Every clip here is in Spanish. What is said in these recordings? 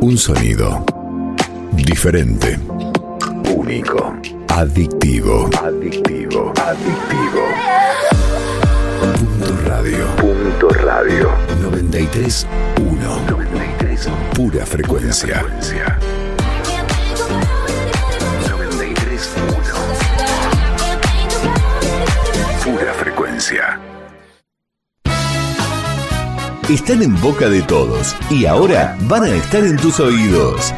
Un sonido diferente, único, adictivo, adictivo, adictivo. Punto radio. Punto radio. 93 1. 93 Pura frecuencia. 93 Pura frecuencia. Están en boca de todos y ahora van a estar en tus oídos.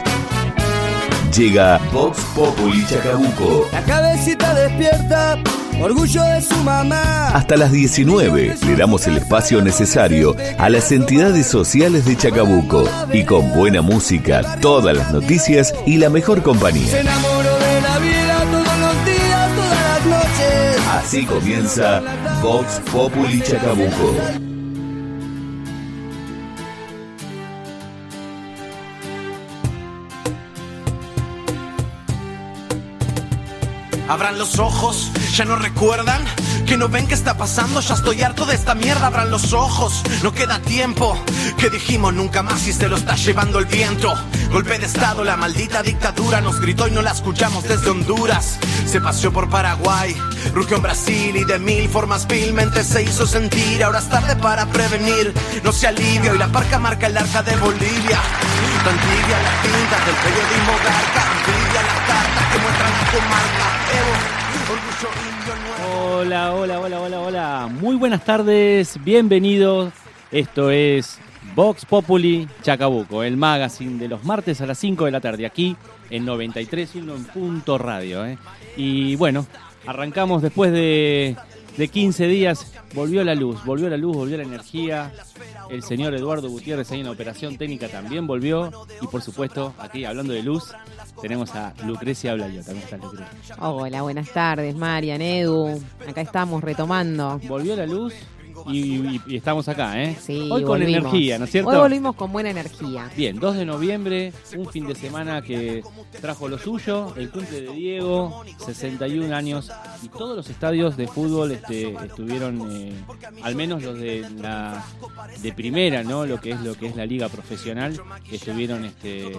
Llega Vox Populi Chacabuco. La cabecita despierta, orgullo de su mamá. Hasta las 19 le damos el espacio necesario a las entidades sociales de Chacabuco y con buena música, todas las noticias y la mejor Se compañía. enamoró de la vida todos los días, todas las noches. Así comienza Vox Populi Chacabuco. Abran los ojos, ya no recuerdan que no ven qué está pasando, ya estoy harto de esta mierda. Abran los ojos, no queda tiempo. Que dijimos nunca más y se lo está llevando el viento. Golpe de estado, la maldita dictadura nos gritó y no la escuchamos desde Honduras. Se paseó por Paraguay, rugió en Brasil y de mil formas vilmente se hizo sentir. Ahora es tarde para prevenir, no se alivia y la parca marca el arca de Bolivia. Tan tibia la tinta del periodismo garca, Hola, hola, hola, hola, hola. Muy buenas tardes, bienvenidos. Esto es Vox Populi Chacabuco, el magazine de los martes a las 5 de la tarde, aquí en 93.1 en punto radio. ¿eh? Y bueno, arrancamos después de, de 15 días. Volvió la luz, volvió la luz, volvió la energía. El señor Eduardo Gutiérrez ahí en la operación técnica también volvió. Y por supuesto, aquí hablando de luz, tenemos a Lucrecia Blayota. ¿Cómo estás, Lucrecia? Hola, buenas tardes, Marian, Edu. Acá estamos retomando. volvió la luz y, y- y estamos acá, ¿eh? Sí, Hoy con energía, ¿no es cierto? Hoy volvimos con buena energía. Bien, 2 de noviembre, un fin de semana que trajo lo suyo, el cumple de Diego, 61 años, y todos los estadios de fútbol este, estuvieron, eh, al menos los de la de primera, ¿no? Lo que es lo que es la liga profesional, estuvieron este,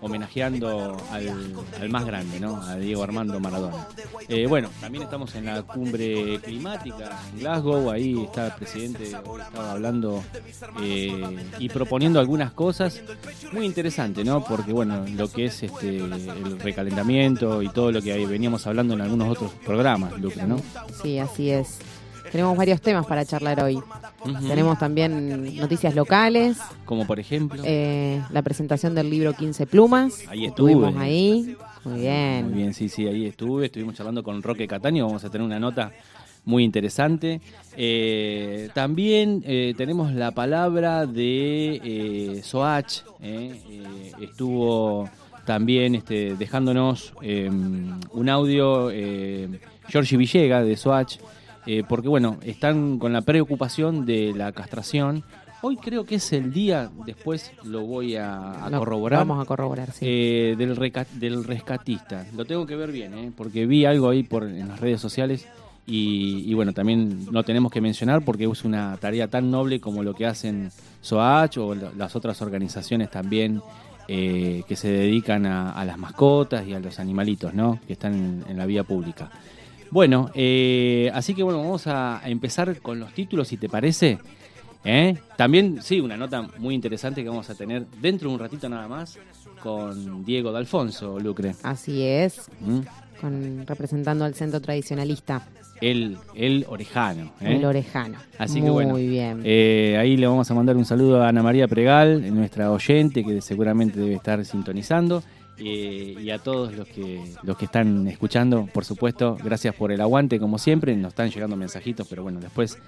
homenajeando al, al más grande, ¿no? A Diego Armando Maradona. Eh, bueno, también estamos en la cumbre climática en Glasgow, ahí está presidente, hoy estaba hablando eh, y proponiendo algunas cosas muy interesante, ¿no? Porque bueno, lo que es este el recalentamiento y todo lo que ahí veníamos hablando en algunos otros programas, Lucre, ¿no? Sí, así es. Tenemos varios temas para charlar hoy. Tenemos también noticias locales, como por ejemplo, eh, la presentación del libro 15 plumas. Ahí estuve. Estuvimos ahí. Muy bien. Muy bien, sí, sí, ahí estuve. Estuvimos charlando con Roque Cataño. Vamos a tener una nota muy interesante. Eh, también eh, tenemos la palabra de eh, Soach. eh, eh, estuvo también este, dejándonos eh, un audio eh, Giorgi Villega de Soach. porque bueno, están con la preocupación de la castración. Hoy creo que es el día, después lo voy a, corroborar. Vamos a corroborar, sí. Eh, del, reca- del rescatista. Lo tengo que ver bien, ¿eh? porque vi algo ahí por, en las redes sociales y, y bueno, también lo tenemos que mencionar porque es una tarea tan noble como lo que hacen SOACH o la- las otras organizaciones también eh, que se dedican a, a las mascotas y a los animalitos, ¿no? Que están en, en la vía pública. Bueno, eh, así que bueno, vamos a, a empezar con los títulos, si te parece. ¿Eh? También, sí, una nota muy interesante que vamos a tener dentro de un ratito nada más con Diego D'Alfonso, Lucre. Así es. ¿Mm? Con, representando al centro tradicionalista, El, el orejano. ¿eh? el orejano. Así Muy que bueno, bien. eh, ahí le vamos a mandar un saludo a Ana María Pregal, nuestra oyente que seguramente debe estar sintonizando. eh, y a todos los que los que están escuchando, por supuesto, gracias por el aguante, como siempre. Nos están llegando mensajitos, pero bueno, después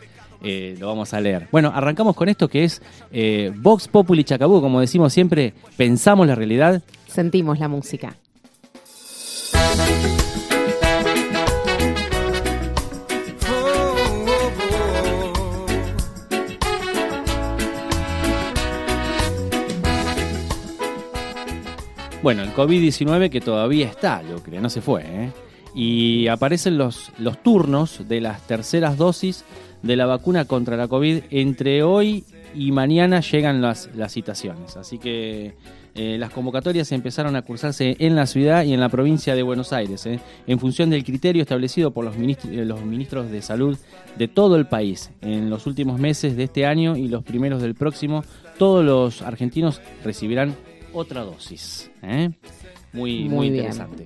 eh, lo vamos a leer. Bueno, arrancamos con esto que es eh, Vox Populi Chacabuco, como decimos siempre, pensamos la realidad. Sentimos la música. Bueno, el COVID-19 que todavía está, yo creo, no se fue. ¿eh? Y aparecen los, los turnos de las terceras dosis de la vacuna contra la COVID entre hoy y mañana llegan las, las citaciones. Así que eh, las convocatorias empezaron a cursarse en la ciudad y en la provincia de Buenos Aires, eh, en función del criterio establecido por los, ministros, los ministros de salud de todo el país. En los últimos meses de este año y los primeros del próximo, todos los argentinos recibirán otra dosis. ¿eh? Muy, muy, Muy interesante.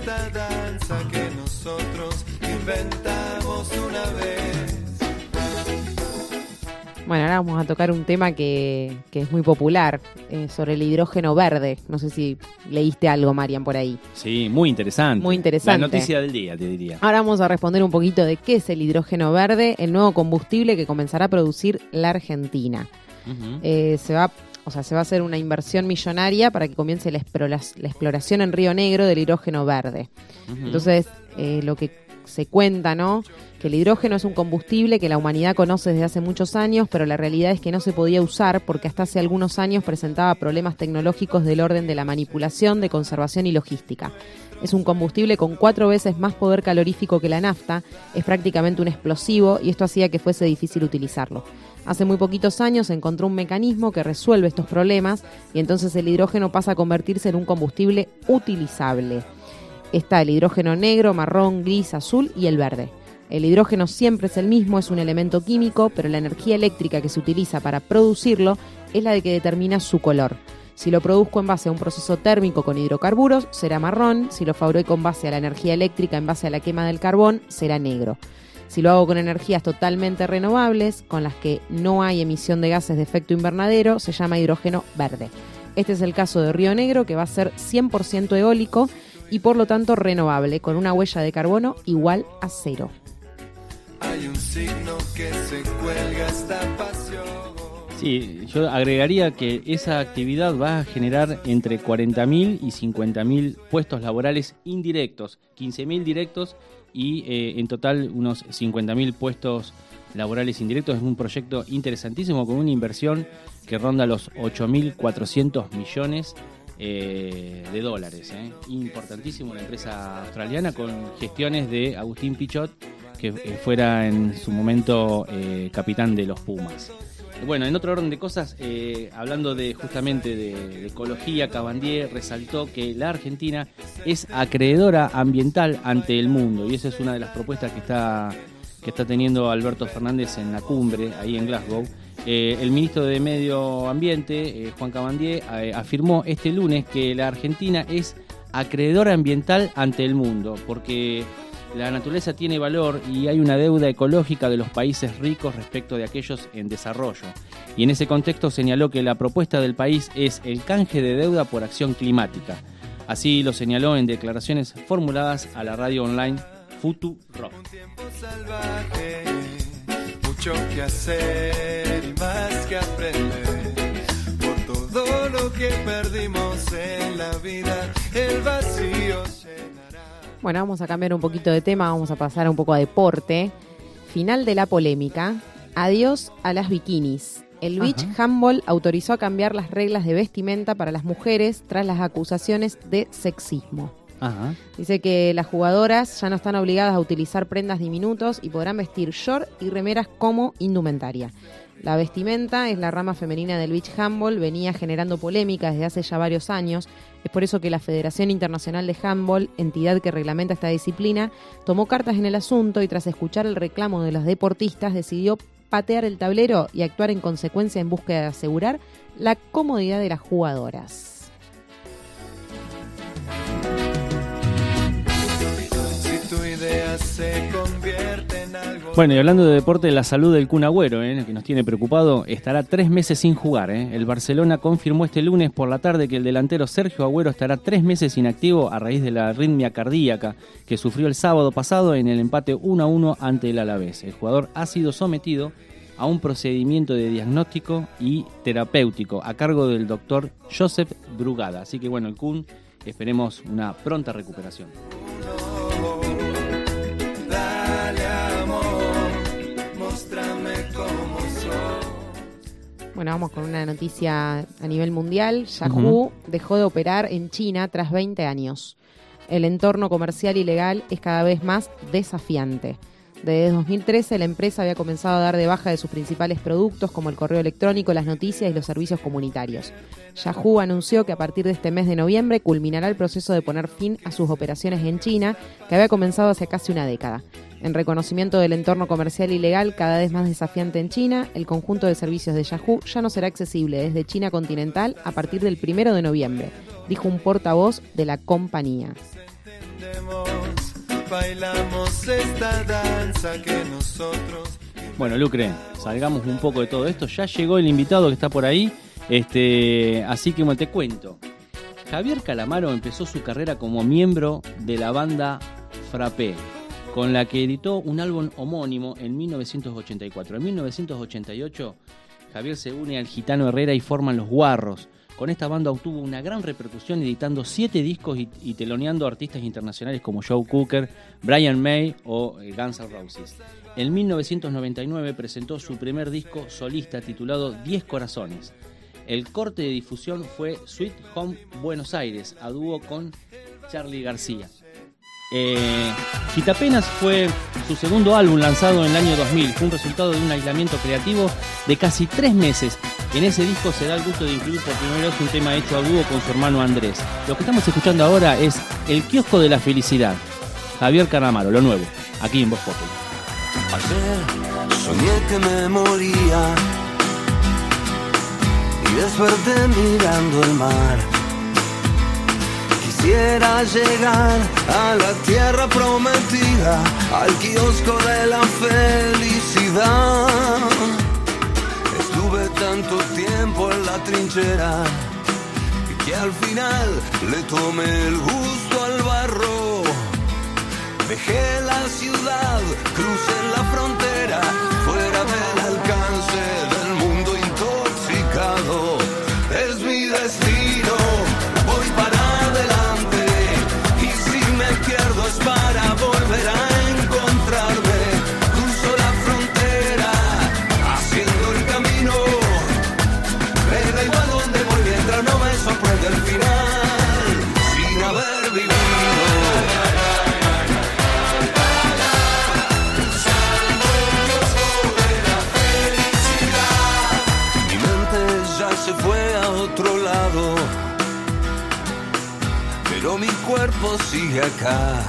Esta danza que nosotros inventamos una vez. Bueno, ahora vamos a tocar un tema que, que es muy popular, eh, sobre el hidrógeno verde. No sé si leíste algo, Marian, por ahí. Sí, muy interesante. Muy interesante. La noticia del día, te diría. Ahora vamos a responder un poquito de qué es el hidrógeno verde, el nuevo combustible que comenzará a producir la Argentina. Eh, se va, o sea, se va a hacer una inversión millonaria para que comience la, explora- la exploración en Río Negro del hidrógeno verde. Entonces, eh, lo que se cuenta, ¿no? Que el hidrógeno es un combustible que la humanidad conoce desde hace muchos años, pero la realidad es que no se podía usar porque hasta hace algunos años presentaba problemas tecnológicos del orden de la manipulación, de conservación y logística. Es un combustible con cuatro veces más poder calorífico que la nafta, es prácticamente un explosivo y esto hacía que fuese difícil utilizarlo. Hace muy poquitos años se encontró un mecanismo que resuelve estos problemas y entonces el hidrógeno pasa a convertirse en un combustible utilizable. Está el hidrógeno negro, marrón, gris, azul y el verde. El hidrógeno siempre es el mismo, es un elemento químico, pero la energía eléctrica que se utiliza para producirlo es la de que determina su color. Si lo produzco en base a un proceso térmico con hidrocarburos, será marrón. Si lo fabrico en base a la energía eléctrica en base a la quema del carbón, será negro. Si lo hago con energías totalmente renovables, con las que no hay emisión de gases de efecto invernadero, se llama hidrógeno verde. Este es el caso de Río Negro, que va a ser 100% eólico y por lo tanto renovable, con una huella de carbono igual a cero. Hay un signo que se cuelga esta pasión. Sí, yo agregaría que esa actividad va a generar entre 40.000 y 50.000 puestos laborales indirectos, 15.000 directos y eh, en total unos 50.000 puestos laborales indirectos. Es un proyecto interesantísimo con una inversión que ronda los 8.400 millones eh, de dólares. eh. Importantísimo, una empresa australiana con gestiones de Agustín Pichot, que eh, fuera en su momento eh, capitán de los Pumas. Bueno, en otro orden de cosas, hablando de justamente de, de ecología, Cabandier resaltó que la Argentina es acreedora ambiental ante el mundo y esa es una de las propuestas que está que está teniendo Alberto Fernández en la cumbre ahí en Glasgow. Eh, el ministro de Medio Ambiente, eh, Juan Cabandier, eh, afirmó este lunes que la Argentina es acreedora ambiental ante el mundo porque la naturaleza tiene valor y hay una deuda ecológica de los países ricos respecto de aquellos en desarrollo. Y en ese contexto señaló que la propuesta del país es el canje de deuda por acción climática. Así lo señaló en declaraciones formuladas a la radio online Futu Rock. Mucho que hacer y más que aprender. Por todo lo que perdimos en la vida, el vacío llenará. Bueno, vamos a cambiar un poquito de tema, vamos a pasar un poco a deporte. Final de la polémica. Adiós a las bikinis. El Beach Handball autorizó a cambiar las reglas de vestimenta para las mujeres tras las acusaciones de sexismo. Ajá. Dice que las jugadoras ya no están obligadas a utilizar prendas diminutos y podrán vestir short y remeras como indumentaria. La vestimenta es la rama femenina del beach handball, venía generando polémica desde hace ya varios años. Es por eso que la Federación Internacional de Handball, entidad que reglamenta esta disciplina, tomó cartas en el asunto y tras escuchar el reclamo de los deportistas decidió patear el tablero y actuar en consecuencia en búsqueda de asegurar la comodidad de las jugadoras. Se en algo. Bueno, y hablando de deporte, la salud del Kun Agüero, eh, que nos tiene preocupado, estará tres meses sin jugar. eh. El Barcelona confirmó este lunes por la tarde que el delantero Sergio Agüero estará tres meses inactivo a raíz de la arritmia cardíaca que sufrió el sábado pasado en el empate 1 a 1 ante el Alavés. El jugador ha sido sometido a un procedimiento de diagnóstico y terapéutico a cargo del doctor Joseph Brugada. Así que bueno, el Kun, esperemos una pronta recuperación. Bueno, vamos con una noticia a nivel mundial. Yahoo dejó de operar en China tras 20 años. El entorno comercial y legal es cada vez más desafiante. Desde 2013 la empresa había comenzado a dar de baja de sus principales productos como el correo electrónico, las noticias y los servicios comunitarios. Yahoo anunció que a partir de este mes de noviembre culminará el proceso de poner fin a sus operaciones en China, que había comenzado hace casi una década. En reconocimiento del entorno comercial y legal cada vez más desafiante en China, el conjunto de servicios de Yahoo ya no será accesible desde China continental a partir del primero de noviembre, dijo un portavoz de la compañía. Bueno, Lucre, salgamos un poco de todo esto. Ya llegó el invitado que está por ahí. Este, así que te cuento. Javier Calamaro empezó su carrera como miembro de la banda Frappé con la que editó un álbum homónimo en 1984. En 1988, Javier se une al Gitano Herrera y forman Los Guarros. Con esta banda obtuvo una gran repercusión editando siete discos y, teloneando artistas internacionales como Joe Cooker, Brian May o eh, Guns N' Roses. En 1999 presentó su primer disco solista titulado Diez Corazones. El corte de difusión fue Sweet Home Buenos Aires, a dúo con Charlie García. Eh, Quitapenas fue su segundo álbum lanzado en el año 2000. Fue un resultado de un aislamiento creativo de casi tres meses. En ese disco se da el gusto de incluir por primera vez un tema hecho a dúo con su hermano Andrés. Lo que estamos escuchando ahora es El kiosco de la felicidad. Javier Caramaro, lo nuevo, aquí en Voz Populi. Ayer soñé que me moría y desperté mirando el mar Quisiera llegar a la tierra prometida, al kiosco de la felicidad. Tanto tiempo en la trinchera que al final le tomé el gusto al barro. Dejé la ciudad, crucé la frontera, fuera del alcance sigue acá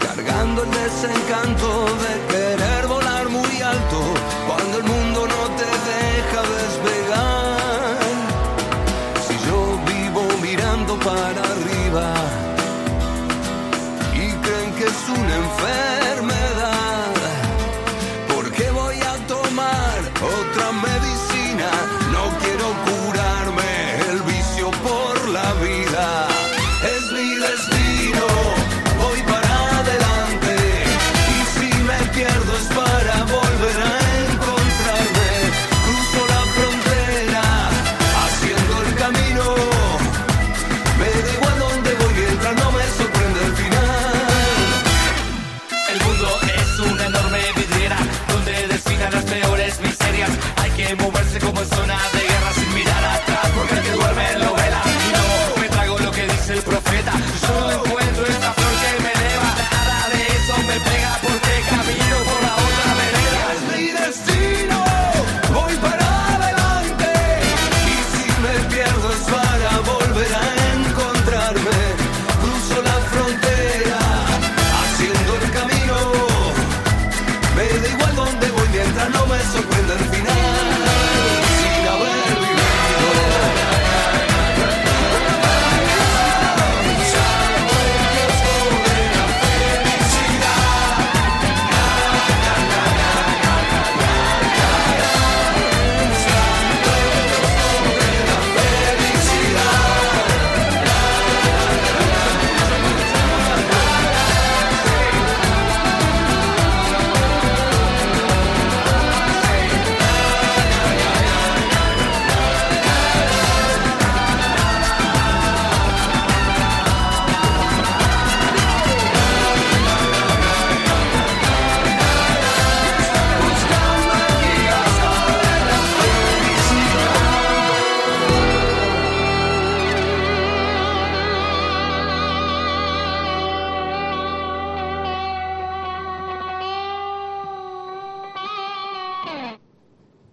cargando el desencanto de querer volar muy alto cuando el mundo no te deja despegar. Si yo vivo mirando para arriba y creen que es una enfermedad,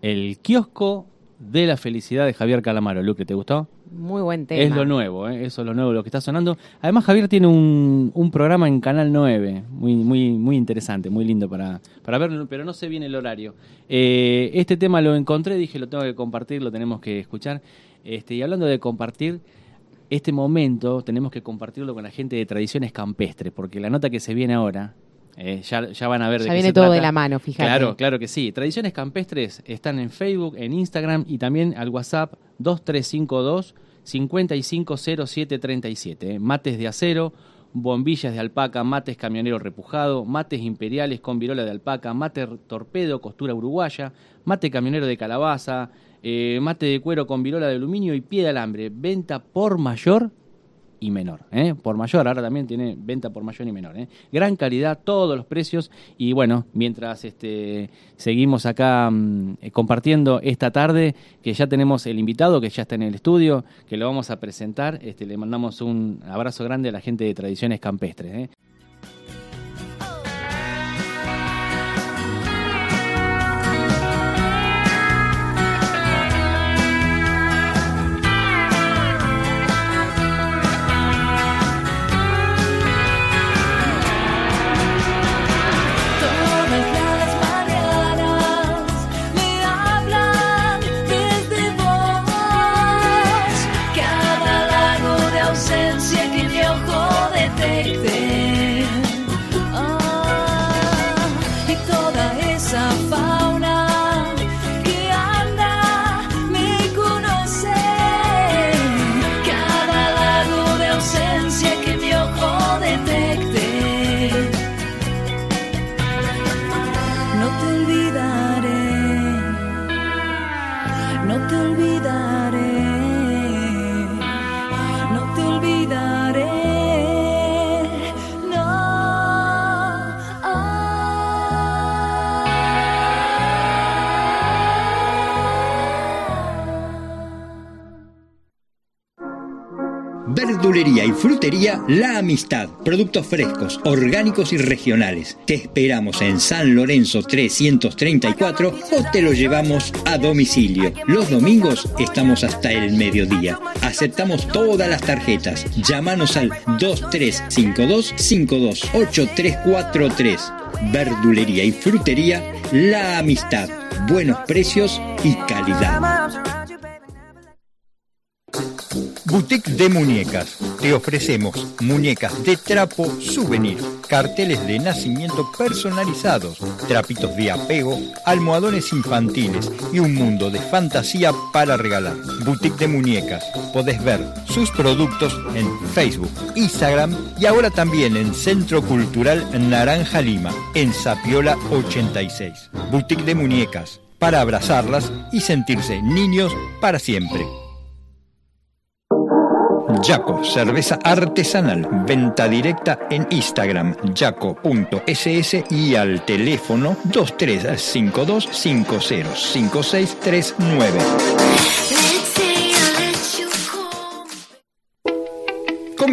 El kiosco de la felicidad de Javier Calamaro. Luque, ¿te gustó? Muy buen tema. Es lo nuevo, ¿eh? eso es lo nuevo, lo que está sonando. Además, Javier tiene un, un programa en Canal 9, muy, muy, muy interesante, muy lindo para, para ver, pero no sé bien el horario. Eh, este tema lo encontré, dije, lo tengo que compartir, lo tenemos que escuchar. Este, y hablando de compartir, este momento tenemos que compartirlo con la gente de tradiciones campestres, porque la nota que se viene ahora, eh, ya, ya van a ver de Ya qué viene se todo trata. de la mano, fíjate. Claro, claro que sí. Tradiciones campestres están en Facebook, en Instagram y también al WhatsApp 2352 550737. ¿eh? Mates de acero, bombillas de alpaca, mates camionero repujado, mates imperiales con virola de alpaca, mate torpedo, costura uruguaya, mate camionero de calabaza, eh, mate de cuero con virola de aluminio y pie de alambre. Venta por mayor y menor. ¿eh? Por mayor, ahora también tiene venta por mayor y menor. ¿eh? Gran calidad, todos los precios. Y bueno, mientras este, seguimos acá mm, eh, compartiendo esta tarde, que ya tenemos el invitado, que ya está en el estudio, que lo vamos a presentar, este, le mandamos un abrazo grande a la gente de Tradiciones Campestres. ¿eh? La Amistad. Productos frescos, orgánicos y regionales. Te esperamos en San Lorenzo 334 o te lo llevamos a domicilio. Los domingos estamos hasta el mediodía. Aceptamos todas las tarjetas. Llámanos al 2352 528343. Verdulería y frutería La Amistad. Buenos precios y calidad. Boutique de Muñecas. Te ofrecemos muñecas de trapo souvenir, carteles de nacimiento personalizados, trapitos de apego, almohadones infantiles y un mundo de fantasía para regalar. Boutique de Muñecas. Podés ver sus productos en Facebook, Instagram y ahora también en Centro Cultural Naranja Lima, en Sapiola 86. Boutique de Muñecas. Para abrazarlas y sentirse niños para siempre. Yaco, cerveza artesanal, venta directa en Instagram, yaco.ss y al teléfono 2352 505639.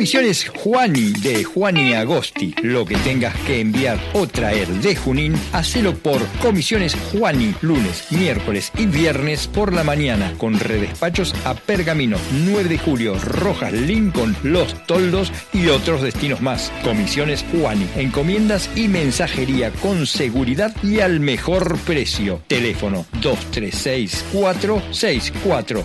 Comisiones Juani de Juani Agosti. Lo que tengas que enviar o traer de Junín, hacelo por Comisiones Juani, lunes, miércoles y viernes por la mañana, con redespachos a Pergamino, 9 de julio, Rojas, Lincoln, Los Toldos y otros destinos más. Comisiones Juani, encomiendas y mensajería con seguridad y al mejor precio. Teléfono 236 464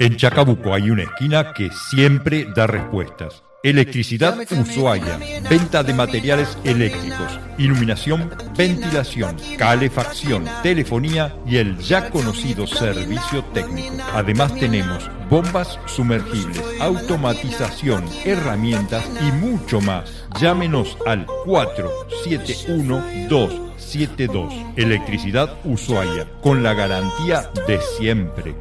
En Chacabuco hay una esquina que siempre da respuestas. Electricidad Ushuaia, venta de materiales eléctricos, iluminación, ventilación, calefacción, telefonía y el ya conocido servicio técnico. Además tenemos bombas sumergibles, automatización, herramientas y mucho más. Llámenos al 471272. Electricidad Ushuaia, con la garantía de siempre.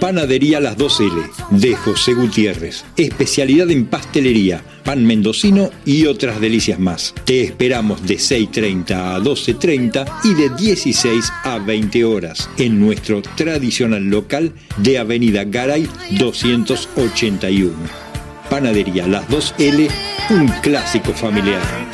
Panadería Las 2L de José Gutiérrez. Especialidad en pastelería, pan mendocino y otras delicias más. Te esperamos de 6.30 a 12.30 y de 16 a 20 horas en nuestro tradicional local de Avenida Garay 281. Panadería Las 2L, un clásico familiar.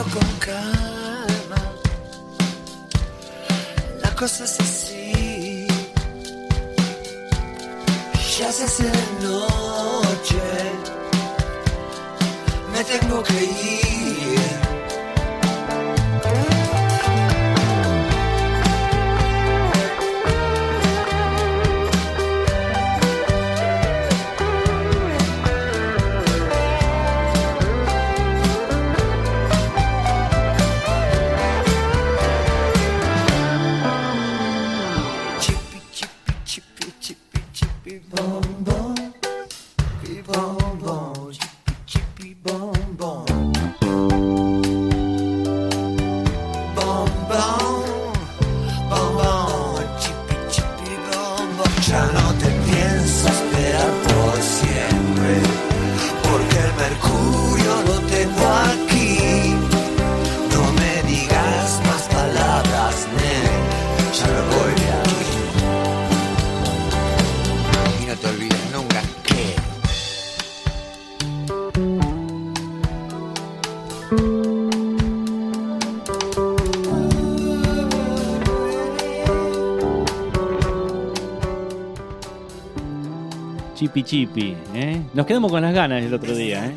Con calma, la cosa es así. Ya se hace noche, me tengo que ir. Chipi chipi, ¿eh? Nos quedamos con las ganas el otro día, ¿eh?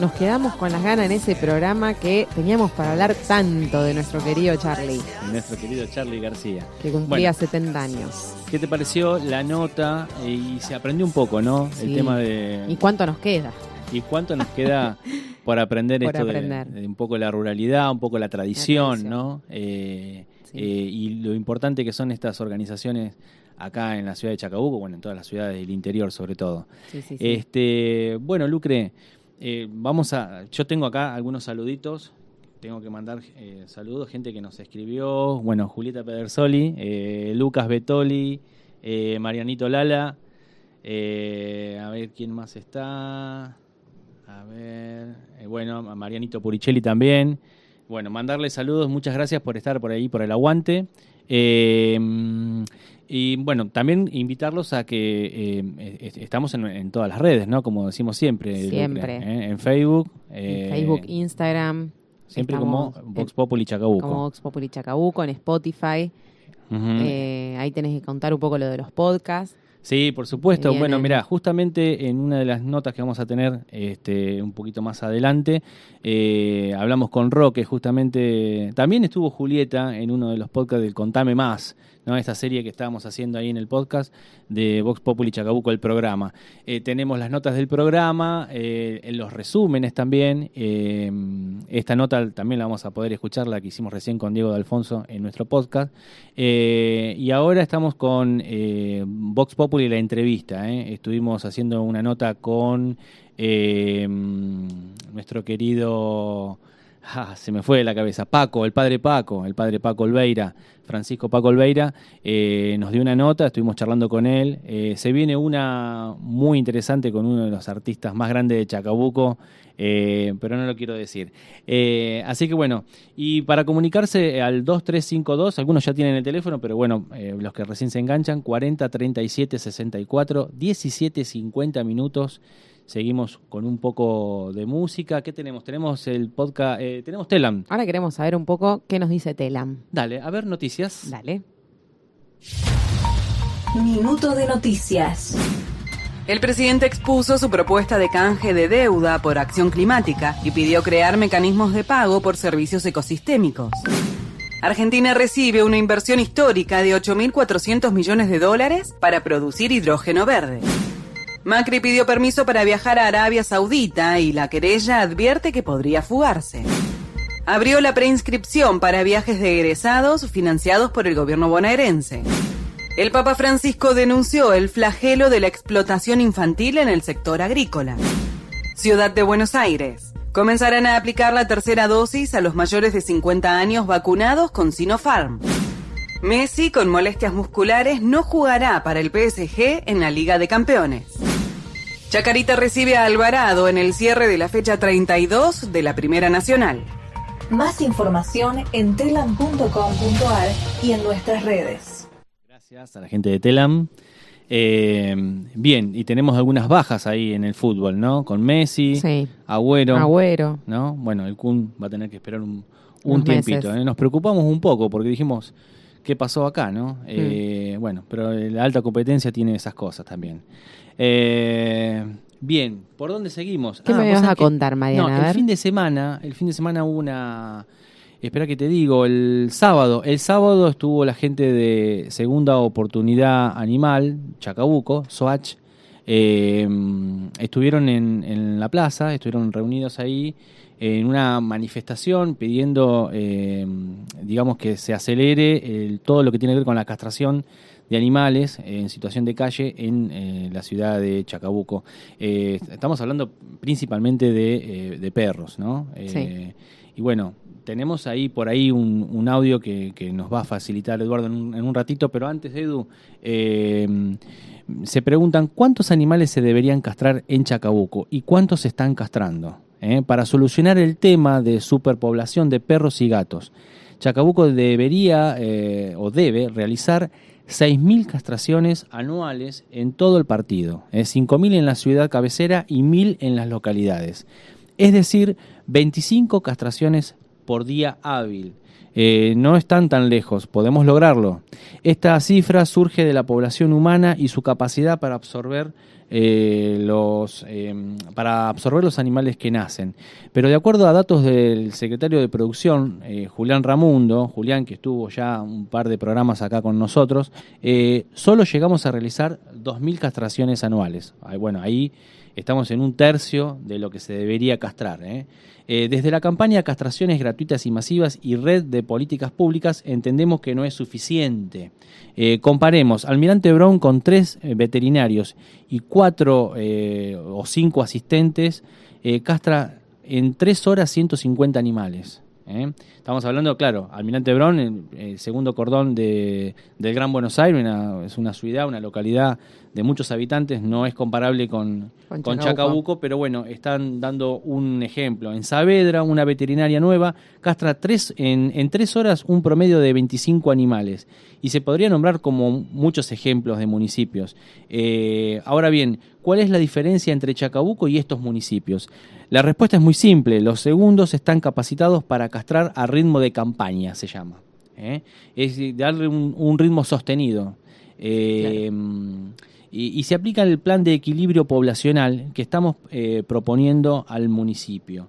Nos quedamos con las ganas en ese programa que teníamos para hablar tanto de nuestro querido Charlie, De nuestro querido Charlie García. que cumplía Bueno. 70 años. ¿Qué te pareció la nota? Y se aprendió un poco, ¿no? El tema de... ¿Y cuánto nos queda? ¿Y cuánto nos queda por aprender Por esto de- aprender. De, un poco la ruralidad, un poco la tradición, tradición. ¿no? Eh, Sí. eh, y lo importante que son estas organizaciones acá en la ciudad de Chacabuco, bueno, en todas las ciudades del interior sobre todo. Sí, sí, sí. Este, bueno, Lucre, eh, vamos a. Yo tengo acá algunos saluditos. Tengo que mandar eh, saludos, gente que nos escribió. Bueno, Julieta Pedersoli, eh, Lucas Betoli, Marianito Lala. a ver quién más está. A ver. bueno, a Marianito Puricelli también. Bueno, mandarle saludos. Muchas gracias por estar por ahí, por el aguante. Eh, y bueno, también invitarlos a que eh, est- estamos en, en todas las redes, ¿no? Como decimos siempre. Lucre, Siempre. ¿eh? En Facebook. En eh, Facebook, Instagram. Siempre como Vox Populi Chacabuco. Como Vox Populi Chacabuco, en Spotify. Eh, ahí tenés que contar un poco lo de los podcasts. Sí, por supuesto. Bueno, vienen. mira, justamente en una de las notas que vamos a tener este, un poquito más adelante, eh, hablamos con Roque, justamente. También estuvo Julieta en uno de los podcasts del Contame Más, ¿no? esta serie que estábamos haciendo ahí en el podcast de Vox Populi Chacabuco, el programa. Eh, tenemos las notas del programa, eh, en los resúmenes también. eh, esta nota también la vamos a poder escuchar, la que hicimos recién con Diego de Alfonso en nuestro podcast. Eh, y ahora estamos con eh, Vox Populi la entrevista. ¿eh? Estuvimos haciendo una nota con eh, nuestro querido. Ah, se me fue de la cabeza. Paco, el padre Paco, el padre Paco Olveira, Francisco Paco Olveira, eh, nos dio una nota, estuvimos charlando con él. Eh, se viene una muy interesante con uno de los artistas más grandes de Chacabuco, eh, pero no lo quiero decir. así que bueno, y para comunicarse al 2352, algunos ya tienen el teléfono, pero bueno, los que recién se enganchan, 40 37 64, 17 50 minutos. Seguimos con un poco de música. ¿Qué tenemos? Tenemos el podcast, eh, tenemos Telam. Ahora queremos saber un poco qué nos dice Telam. Dale, a ver noticias. Dale. Minuto de noticias. El presidente expuso su propuesta de canje de deuda por acción climática y pidió crear mecanismos de pago por servicios ecosistémicos. Argentina recibe una inversión histórica de 8.400 millones de dólares para producir hidrógeno verde. Macri pidió permiso para viajar a Arabia Saudita y la querella advierte que podría fugarse. Abrió la preinscripción para viajes de egresados financiados por el gobierno bonaerense. El Papa Francisco denunció el flagelo de la explotación infantil en el sector agrícola. Ciudad de Buenos Aires. Comenzarán a aplicar la tercera dosis a los mayores de 50 años vacunados con Sinopharm. Messi, con molestias musculares, no jugará para el PSG en la Liga de Campeones. Chacarita recibe a Alvarado en el cierre de la fecha 32 de la Primera Nacional. Más información en telam.com.ar y en nuestras redes. Gracias a la gente de Telam. Eh, bien, y tenemos algunas bajas ahí en el fútbol, ¿no? Con Messi, Agüero. Agüero. ¿no? Bueno, el Kun va a tener que esperar un, tiempito. ¿eh? Nos preocupamos un poco porque dijimos, ¿qué pasó acá, no? Eh, bueno, pero la alta competencia tiene esas cosas también. Eh, bien, ¿por dónde seguimos? ¿Qué me vas a contar, Mariana? No, el fin de semana, el fin de semana hubo una. Espera que te digo, el sábado. El sábado estuvo la gente de Segunda Oportunidad Animal, Chacabuco, Soach. Eh, estuvieron en, la plaza, estuvieron reunidos ahí en una manifestación pidiendo, eh, digamos, que se acelere todo lo que tiene que ver con la castración de animales en situación de calle en eh, la ciudad de Chacabuco. Eh, estamos hablando principalmente de, eh, perros, ¿no? Y bueno, tenemos ahí por ahí un, audio que, nos va a facilitar Eduardo en un, ratito, pero antes, Edu, se preguntan cuántos animales se deberían castrar en Chacabuco y cuántos se están castrando. Para solucionar el tema de superpoblación de perros y gatos. Chacabuco debería o debe realizar 6.000 castraciones anuales en todo el partido, 5.000 en la ciudad cabecera y 1.000 en las localidades. Es decir, 25 castraciones por día hábil. Eh, no están tan lejos, podemos lograrlo. Esta cifra surge de la población humana y su capacidad para absorber eh, los, em, para absorber los animales que nacen. Pero de acuerdo a datos del secretario de producción, eh, Julián Ramundo, Julián que estuvo ya un par de programas acá con nosotros, eh, solo llegamos a realizar 2.000 castraciones anuales. Bueno, ahí estamos en un tercio de lo que se debería castrar. desde la campaña Castraciones Gratuitas y Masivas y Red de Políticas Públicas entendemos que no es suficiente. Eh, comparemos Almirante Brown con tres eh, veterinarios y cuatro eh, o cinco asistentes, castra en tres horas 150 animales. Estamos hablando, claro, Almirante Brown, el, segundo cordón de, del Gran Buenos Aires, es una ciudad, una localidad de muchos habitantes, no es comparable con, con, Chacabuco. pero bueno, están dando un ejemplo. En Saavedra, una veterinaria nueva, castra tres, en, en tres horas un promedio de 25 animales. Y se podría nombrar como muchos ejemplos de municipios. Eh, ahora bien, ¿cuál es la diferencia entre Chacabuco y estos municipios? La respuesta es muy simple. Los segundos están capacitados para castrar a ritmo de campaña, se llama. ¿eh? Es darle un, ritmo sostenido. Eh, y, se aplica el plan de equilibrio poblacional que estamos eh, proponiendo al municipio.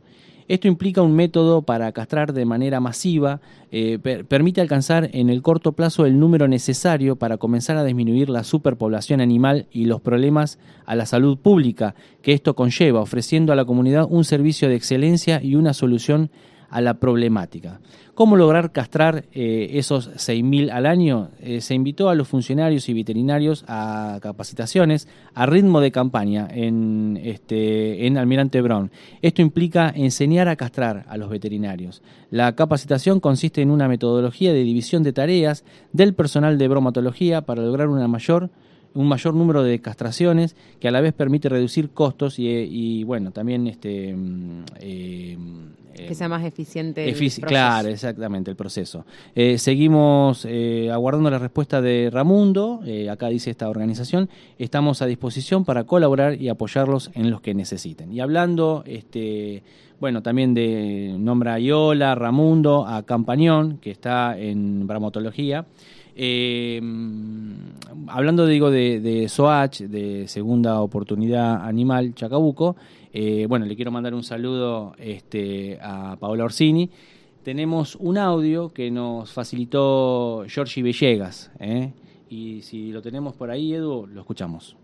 Esto implica un método para castrar de manera masiva, eh, permite alcanzar en el corto plazo el número necesario para comenzar a disminuir la superpoblación animal y los problemas a la salud pública que esto conlleva, ofreciendo a la comunidad un servicio de excelencia y una solución a la problemática. ¿Cómo lograr castrar eh, esos 6.000 al año? Eh, se invitó a los funcionarios y veterinarios a capacitaciones a ritmo de campaña en, este, en Almirante Brown. Esto implica enseñar a castrar a los veterinarios. La capacitación consiste en una metodología de división de tareas del personal de bromatología para lograr una mayor un mayor número de castraciones que a la vez permite reducir costos y, bueno, también este mm, eh, que sea más eficiente. claro, exactamente, el proceso. Eh, seguimos eh, aguardando la respuesta de Ramundo, acá dice esta organización, estamos a disposición para colaborar y apoyarlos en los que necesiten. Y hablando, este, bueno, también de nombra a Iola, Ramundo, a Campañón, que está en Bramotología. Eh, hablando, digo, de, de, SOACH, de Segunda Oportunidad Animal Chacabuco, eh, bueno, le quiero mandar un saludo este, a Paola Orsini. Tenemos un audio que nos facilitó Giorgi Villegas, ¿eh? y si lo tenemos por ahí, Edu, lo escuchamos.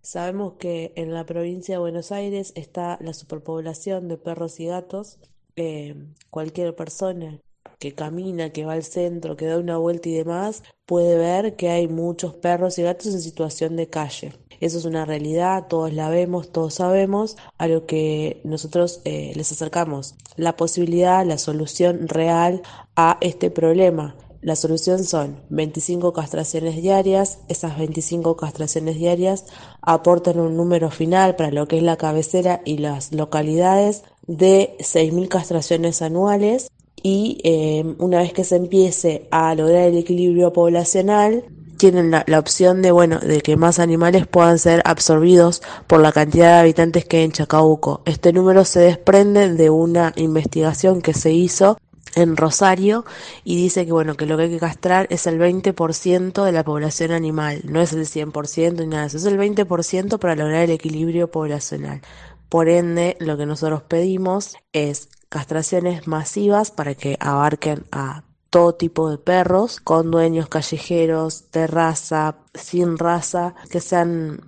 Sabemos que en la provincia de Buenos Aires está la superpoblación de perros y gatos eh, cualquier persona que camina, que va al centro, que da una vuelta y demás, puede ver que hay muchos perros y gatos en situación de calle. Eso es una realidad, todos la vemos, todos sabemos, a lo que nosotros eh, les acercamos la posibilidad, la solución real a este problema. La solución son 25 castraciones diarias. Esas 25 castraciones diarias aportan un número final para lo que es la cabecera y las localidades de 6.000 castraciones anuales y eh, una vez que se empiece a lograr el equilibrio poblacional, tienen la, opción de, bueno, de que más animales puedan ser absorbidos por la cantidad de habitantes que hay en Chacabuco. Este número se desprende de una investigación que se hizo en Rosario y dice que bueno que lo que hay que castrar es el 20% de la población animal, no es el 100% ni nada, eso es el 20% para lograr el equilibrio poblacional. Por ende, lo que nosotros pedimos es castraciones masivas para que abarquen a todo tipo de perros, con dueños callejeros, de raza, sin raza, que sean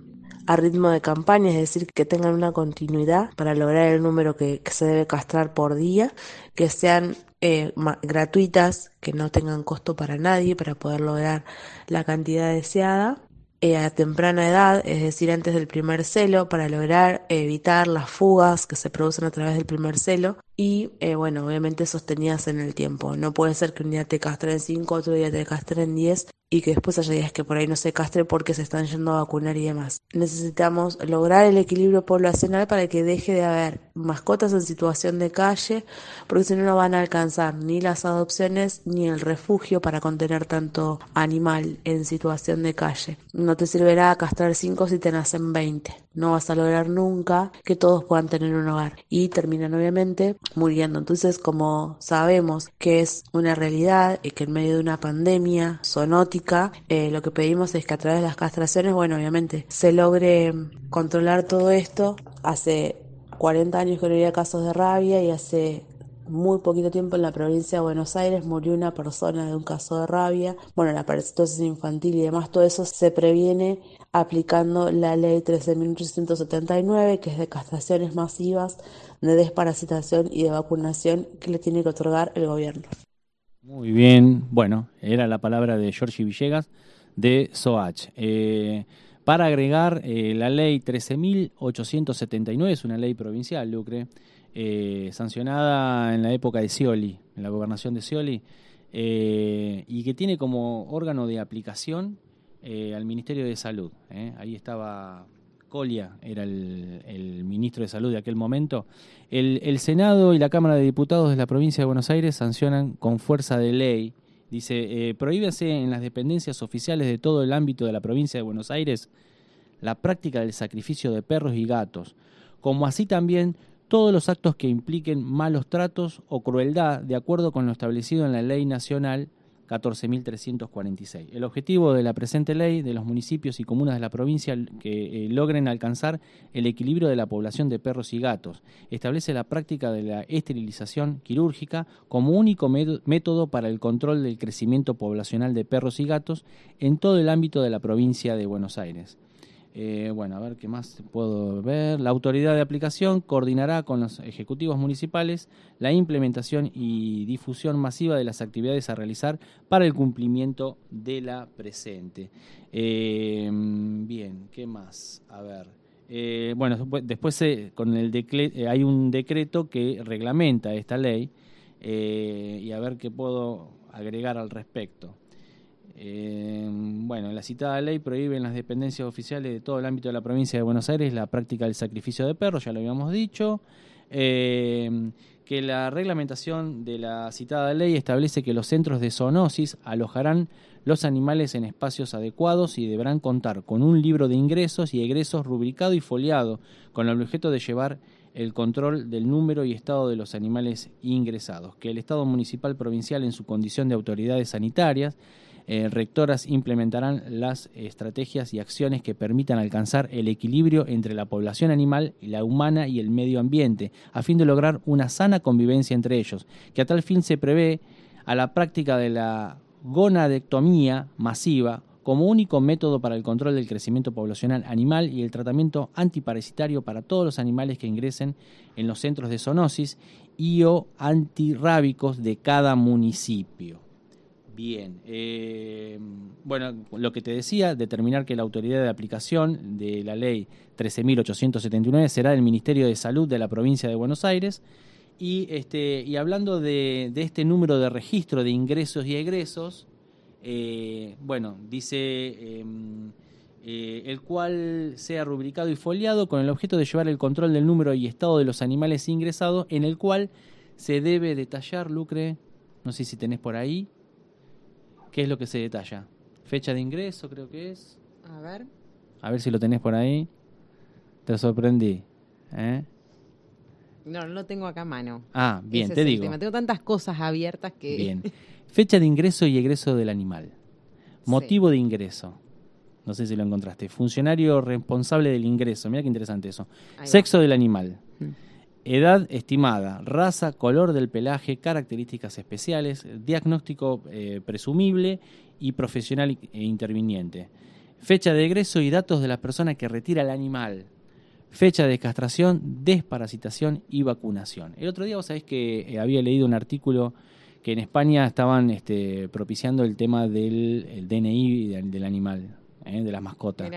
a ritmo de campaña, es decir, que tengan una continuidad para lograr el número que, que se debe castrar por día, que sean eh, gratuitas, que no tengan costo para nadie para poder lograr la cantidad deseada eh, a temprana edad, es decir, antes del primer celo, para lograr evitar las fugas que se producen a través del primer celo y, eh, bueno, obviamente sostenidas en el tiempo. No puede ser que un día te castren 5, otro día te castren 10 y que después haya días que por ahí no se castre porque se están yendo a vacunar y demás. Necesitamos lograr el equilibrio poblacional para que deje de haber mascotas en situación de calle, porque si no no van a alcanzar ni las adopciones ni el refugio para contener tanto animal en situación de calle. No te servirá castrar 5 si te nacen 20. No vas a lograr nunca que todos puedan tener un hogar y terminan obviamente muriendo. Entonces, como sabemos que es una realidad y que en medio de una pandemia zoonótica, eh, lo que pedimos es que a través de las castraciones, bueno, obviamente, se logre controlar todo esto. Hace 40 años que no había casos de rabia y hace muy poquito tiempo en la provincia de Buenos Aires murió una persona de un caso de rabia. Bueno, la parasitosis infantil y demás, todo eso se previene aplicando la ley 13.879, que es de castraciones masivas, de desparasitación y de vacunación que le tiene que otorgar el gobierno. Muy bien, bueno, era la palabra de Georgie Villegas de SOACH. Eh, para agregar, eh, la ley 13.879 es una ley provincial, Lucre, eh, sancionada en la época de Scioli, en la gobernación de Scioli, y que tiene como órgano de aplicación eh, al Ministerio de Salud. ¿eh? Ahí estaba Colia, era el, ministro de Salud de aquel momento. El, Senado y la Cámara de Diputados de la provincia de Buenos Aires sancionan con fuerza de ley. Dice, eh, prohíbase en las dependencias oficiales de todo el ámbito de la provincia de Buenos Aires la práctica del sacrificio de perros y gatos, como así también todos los actos que impliquen malos tratos o crueldad de acuerdo con lo establecido en la ley nacional 14.346. El objetivo de la presente ley de los municipios y comunas de la provincia que eh, logren alcanzar el equilibrio de la población de perros y gatos. Establece la práctica de la esterilización quirúrgica como único método para el control del crecimiento poblacional de perros y gatos en todo el ámbito de la provincia de Buenos Aires. Eh, bueno, a ver qué más puedo ver. La autoridad de aplicación coordinará con los ejecutivos municipales la implementación y difusión masiva de las actividades a realizar para el cumplimiento de la presente. Eh, bien, ¿qué más? A ver. Eh, bueno, después con el hay un decreto que reglamenta esta ley y a ver qué puedo agregar al respecto. Eh, bueno, la citada ley prohíbe en las dependencias oficiales de todo el ámbito de la provincia de Buenos Aires la práctica del sacrificio de perros, ya lo habíamos dicho. Eh, que la reglamentación de la citada ley establece que los centros de zoonosis alojarán los animales en espacios adecuados y deberán contar con un libro de ingresos y egresos rubricado y foliado, con el objeto de llevar el control del número y estado de los animales ingresados, que el Estado municipal provincial en su condición de autoridades sanitarias eh, rectoras implementarán las estrategias y acciones que permitan alcanzar el equilibrio entre la población animal, la humana y el medio ambiente, a fin de lograr una sana convivencia entre ellos, que a tal fin se prevé a la práctica de la gonadectomía masiva como único método para el control del crecimiento poblacional animal y el tratamiento antiparasitario para todos los animales que ingresen en los centros de zoonosis y o antirrábicos de cada municipio. Bien, eh, bueno, lo que te decía, determinar que la autoridad de aplicación de la ley 13.879 será el Ministerio de Salud de la provincia de Buenos Aires. Y, este, y hablando de, este número de registro de ingresos y egresos, eh, bueno, dice em, eh, el cual sea rubricado y foliado con el objeto de llevar el control del número y estado de los animales ingresados, en el cual se debe detallar, Lucre, no sé si tenés por ahí, ¿Qué es lo que se detalla? Fecha de ingreso, creo que es. A ver. A ver si lo tenés por ahí. Te sorprendí. ¿eh? No, no lo tengo acá a mano. Ah, bien, te digo. Tengo tantas cosas abiertas que. Bien. Fecha de ingreso y egreso del animal. Motivo de ingreso. No sé si lo encontraste. Funcionario responsable del ingreso. Mira qué interesante eso. Sexo del animal. Edad estimada, raza, color del pelaje, características especiales, diagnóstico eh, presumible y profesional e interviniente. Fecha de egreso y datos de la persona que retira el animal. Fecha de castración, desparasitación y vacunación. El otro día vos sabés que eh, había leído un artículo que en España estaban este, propiciando el tema del DNI del, animal, eh, de las mascotas.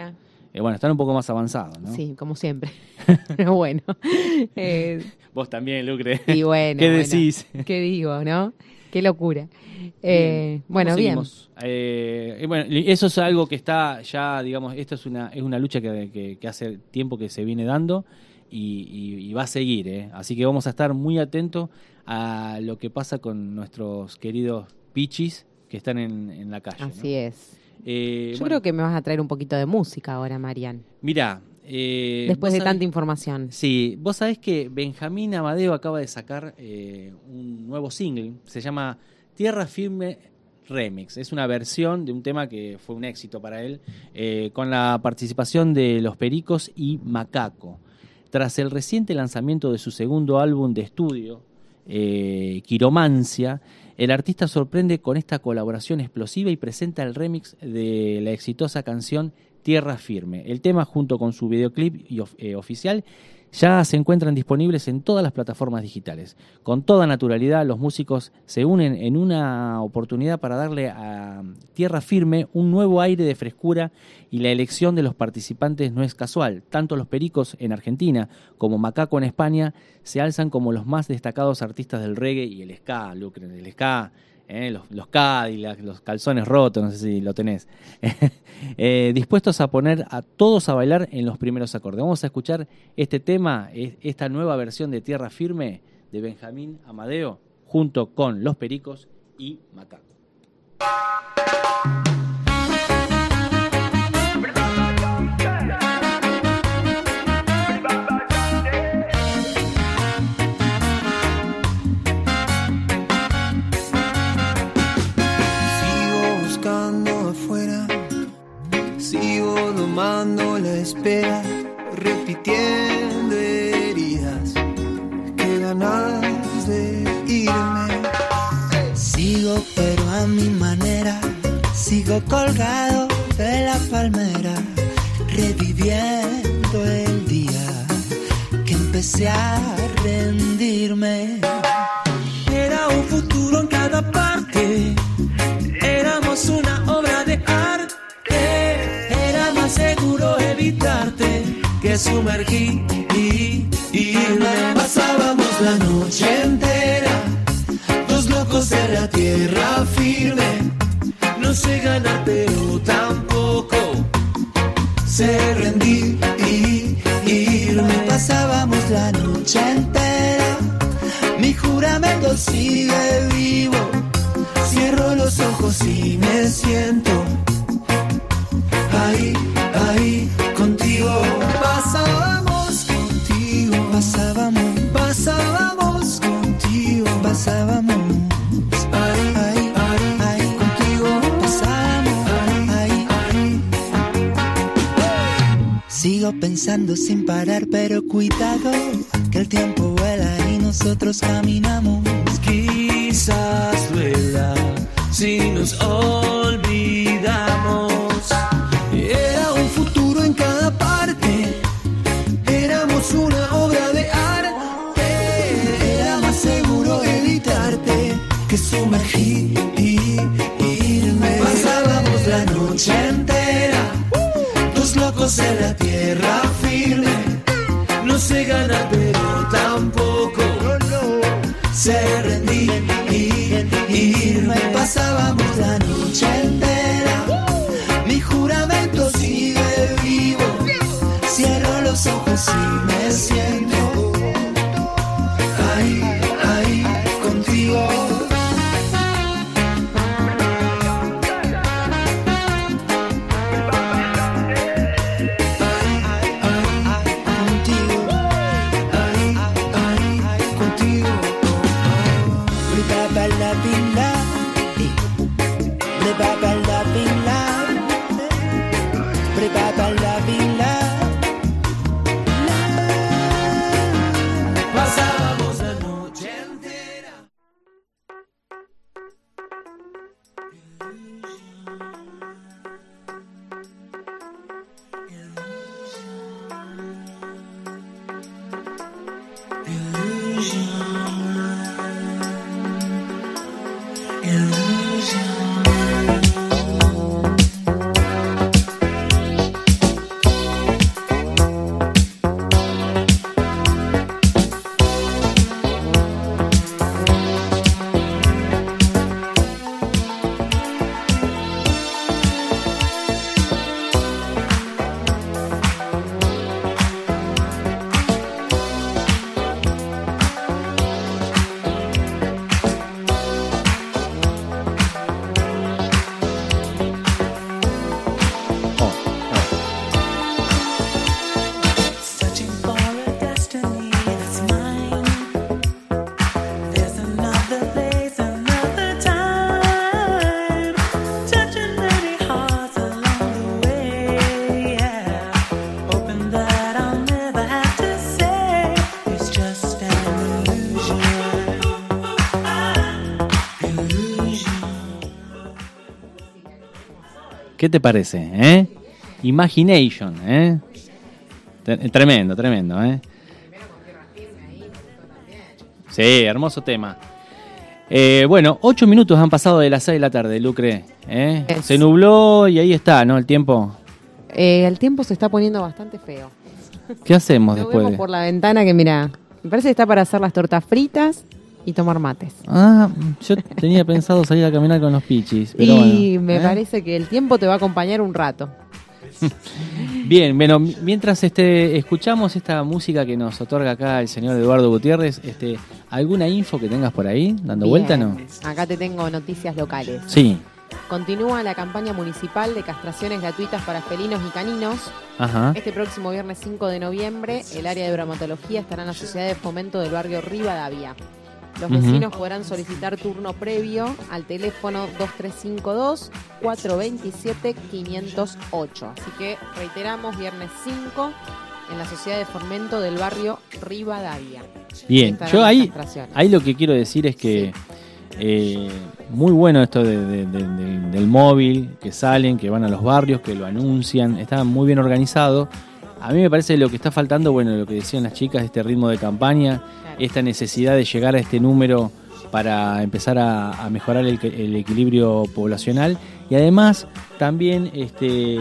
Eh, bueno, están un poco más avanzados, ¿no? Sí, como siempre. Pero bueno. Eh, Vos también, Lucre. Y bueno. ¿Qué decís? ¿Qué digo, no? Qué locura. Eh, bueno, bien. bueno, eso es algo que está ya, digamos, esto es una, es una lucha que, hace tiempo que se viene dando y, va a seguir, ¿eh? Así que vamos a estar muy atentos a lo que pasa con nuestros queridos pichis que están en, la calle. Así es. Eh, Yo creo que me vas a traer un poquito de música ahora, Marian. Mira. Eh, Después de tanta información. Sí, vos sabés que Benjamín Amadeo acaba de sacar eh, un nuevo single, se llama Tierra Firme Remix. Es una versión de un tema que fue un éxito para él, con la participación de Los Pericos y Macaco. Tras el reciente lanzamiento de su segundo álbum de estudio, Quiromancia, el artista sorprende con esta colaboración explosiva y presenta el remix de la exitosa canción Tierra Firme. El tema junto con su videoclip eh, oficial ya se encuentran disponibles en todas las plataformas digitales. Con toda naturalidad, los músicos se unen en una oportunidad para darle a Tierra Firme un nuevo aire de frescura y la elección de los participantes no es casual. Tanto los Pericos en Argentina como Macaco en España se alzan como los más destacados artistas del reggae y el ska, el ska ¿eh? los, los Cadillacs, los calzones rotos, no sé si lo tenés, eh, dispuestos a poner a todos a bailar en los primeros acordes. Vamos a escuchar este tema, esta nueva versión de Tierra Firme de Benjamín Amadeo, junto con Los Pericos y Macaco. tomando la espera, repitiendo heridas, que ganas de irme. Sigo pero a mi manera, sigo colgado de la palmera, reviviendo el día que empecé a rendirme. Que sumergir y irme. Pasábamos la noche entera. Dos locos en la tierra firme. No sé ganar, pero tampoco sé rendir y irme. Pasábamos la noche entera. Mi juramento sigue vivo. Cierro los ojos y me siento Pasábamos contigo, pasábamos, pasábamos contigo, pasábamos. Ahí, ahí, ahí, ahí contigo, pasábamos, ahí, ahí, ahí. Sigo pensando sin parar, pero cuidado, que el tiempo vuela y nosotros caminamos. Quizás duela si nos olvidamos. En la tierra firme. No sé ganar, pero tampoco sé rendir y irme. Pasábamos la noche entera, ¿Qué te parece? ¿Eh? Imagination, ¿eh? Tre- Tremendo, tremendo, ¿eh? Sí, hermoso tema. Eh, bueno, ocho minutos han pasado de las seis de la tarde, Lucre. ¿eh? Se nubló y ahí está, ¿no? El tiempo. Eh, el tiempo se está poniendo bastante feo. ¿Qué hacemos Lo después? vemos por la ventana que mira, me parece que está para hacer las tortas fritas y tomar mates. Ah, yo tenía pensado salir a caminar con los pichis. Pero y bueno, me ¿eh? parece que el tiempo te va a acompañar un rato. Bien, bueno, mi- mientras este, escuchamos esta música que nos otorga acá el señor Eduardo Gutiérrez, este, ¿alguna info que tengas por ahí dando Bien. vuelta no? Acá te tengo noticias locales. Sí. Continúa la campaña municipal de castraciones gratuitas para felinos y caninos. Ajá. Este próximo viernes 5 de noviembre, el área de bromatología estará en la Sociedad de Fomento del barrio Rivadavia. Los vecinos podrán solicitar turno previo al teléfono 2352-427-508. Así que reiteramos, viernes 5 en la Sociedad de Fomento del barrio Rivadavia. Bien, yo ahí, ahí lo que quiero decir es que eh, muy bueno esto de- de- del móvil, que salen, que van a los barrios, que lo anuncian, está muy bien organizado. A mí me parece lo que está faltando, bueno, lo que decían las chicas, este ritmo de campaña, esta necesidad de llegar a este número para empezar a, a mejorar el, el equilibrio poblacional. Y además también este,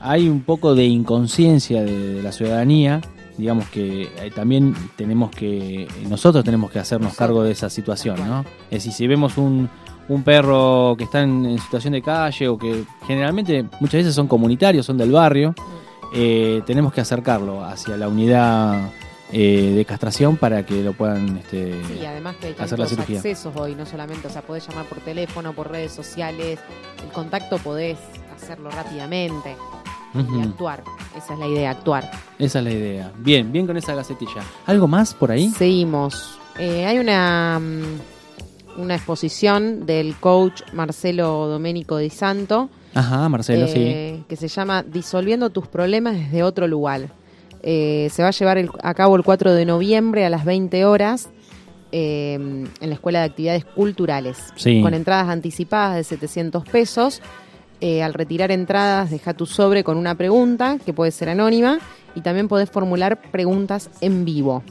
hay un poco de inconsciencia de, de la ciudadanía digamos que eh, también tenemos que, nosotros tenemos que hacernos cargo de esa situación, ¿no? Es decir, si vemos un, un perro que está en, en situación de calle o que generalmente muchas veces son comunitarios, son del barrio, eh, tenemos que acercarlo hacia la unidad eh, de castración para que lo puedan este, Sí, además que hay hacer la cirugía. accesos hoy, no solamente, o sea, podés llamar por teléfono, por redes sociales, el contacto podés hacerlo rápidamente y actuar. Esa es la idea, actuar. Esa es la idea. Bien, bien con esa gacetilla. ¿Algo más por ahí? Seguimos. Eh, hay una, mm, una exposición del coach Marcelo Domenico Di Santo. Ajá, Marcelo, eh, que se llama Disolviendo tus problemas desde otro lugar. Eh, se va a llevar el- a cabo el 4 de noviembre a las 20 horas eh, en la Escuela de Actividades Culturales, Sí. con entradas anticipadas de 700 pesos. Al retirar entradas, deja tu sobre con una pregunta que puede ser anónima y también podés formular preguntas en vivo.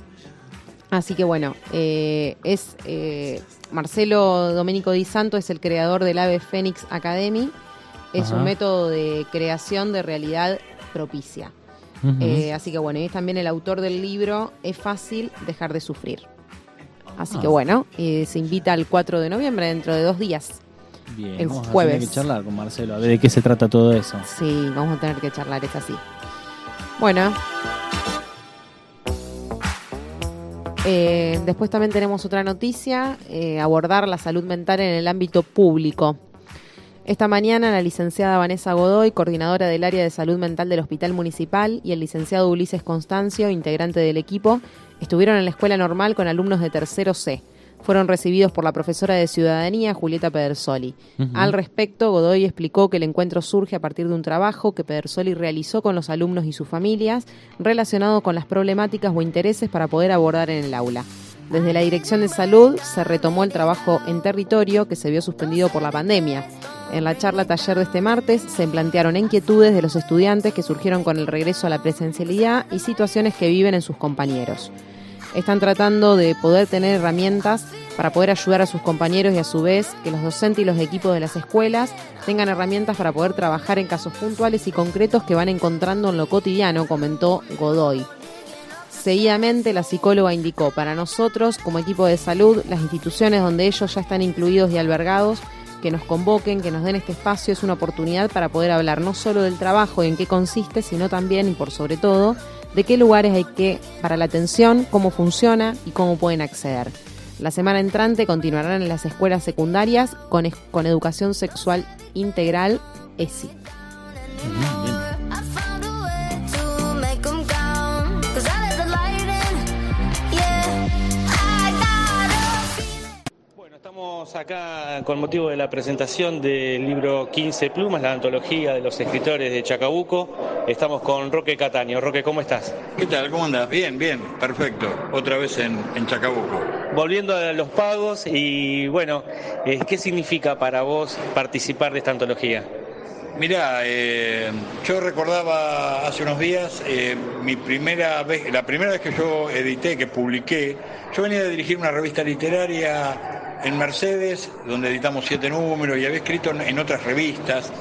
Así que bueno, eh, es eh, Marcelo Domenico Di Santo es el creador del Ave Fénix Academy. Es Ajá. un método de creación de realidad propicia. Eh, así que bueno, y es también el autor del libro Es fácil dejar de sufrir. Así Ah. que bueno, eh, se invita al 4 de noviembre, dentro de dos días. Bien, el vamos a jueves. tener que charlar con Marcelo, a ver de qué se trata todo eso. Sí, vamos a tener que charlar, es así. Bueno. Eh, después también tenemos otra noticia, eh, abordar la salud mental en el ámbito público. Esta mañana la licenciada Vanessa Godoy, coordinadora del área de salud mental del Hospital Municipal, y el licenciado Ulises Constancio, integrante del equipo, estuvieron en la escuela normal con alumnos de tercero C. Fueron recibidos por la profesora de Ciudadanía, Julieta Pedersoli. Al respecto, Godoy explicó que el encuentro surge a partir de un trabajo que Pedersoli realizó con los alumnos y sus familias relacionado con las problemáticas o intereses para poder abordar en el aula. Desde la Dirección de Salud se retomó el trabajo en territorio que se vio suspendido por la pandemia. En la charla taller de este martes se plantearon inquietudes de los estudiantes que surgieron con el regreso a la presencialidad y situaciones que viven en sus compañeros. Están tratando de poder tener herramientas para poder ayudar a sus compañeros y a su vez que los docentes y los equipos de las escuelas tengan herramientas para poder trabajar en casos puntuales y concretos que van encontrando en lo cotidiano, comentó Godoy. Seguidamente, la psicóloga indicó, para nosotros, como equipo de salud, las instituciones donde ellos ya están incluidos y albergados, que nos convoquen, que nos den este espacio, es una oportunidad para poder hablar no solo del trabajo y en qué consiste, sino también, y por sobre todo, de qué lugares hay que para la atención, cómo funciona y cómo pueden acceder. La semana entrante continuarán en las escuelas secundarias con, educación sexual integral, ESI. Estamos acá con motivo de la presentación del libro 15 Plumas, la antología de los escritores de Chacabuco. Estamos con Roque Cataño. Roque, ¿cómo estás? ¿Qué tal? ¿Cómo andas? Bien, bien, perfecto. Otra vez en, en Chacabuco. Volviendo a los pagos y bueno, eh, ¿qué significa para vos participar de esta antología? Mirá, eh, yo recordaba hace unos días eh, mi primera vez, la primera vez que yo edité, que publiqué, yo venía de dirigir una revista literaria en Mercedes, donde editamos siete números y había escrito en, otras revistas,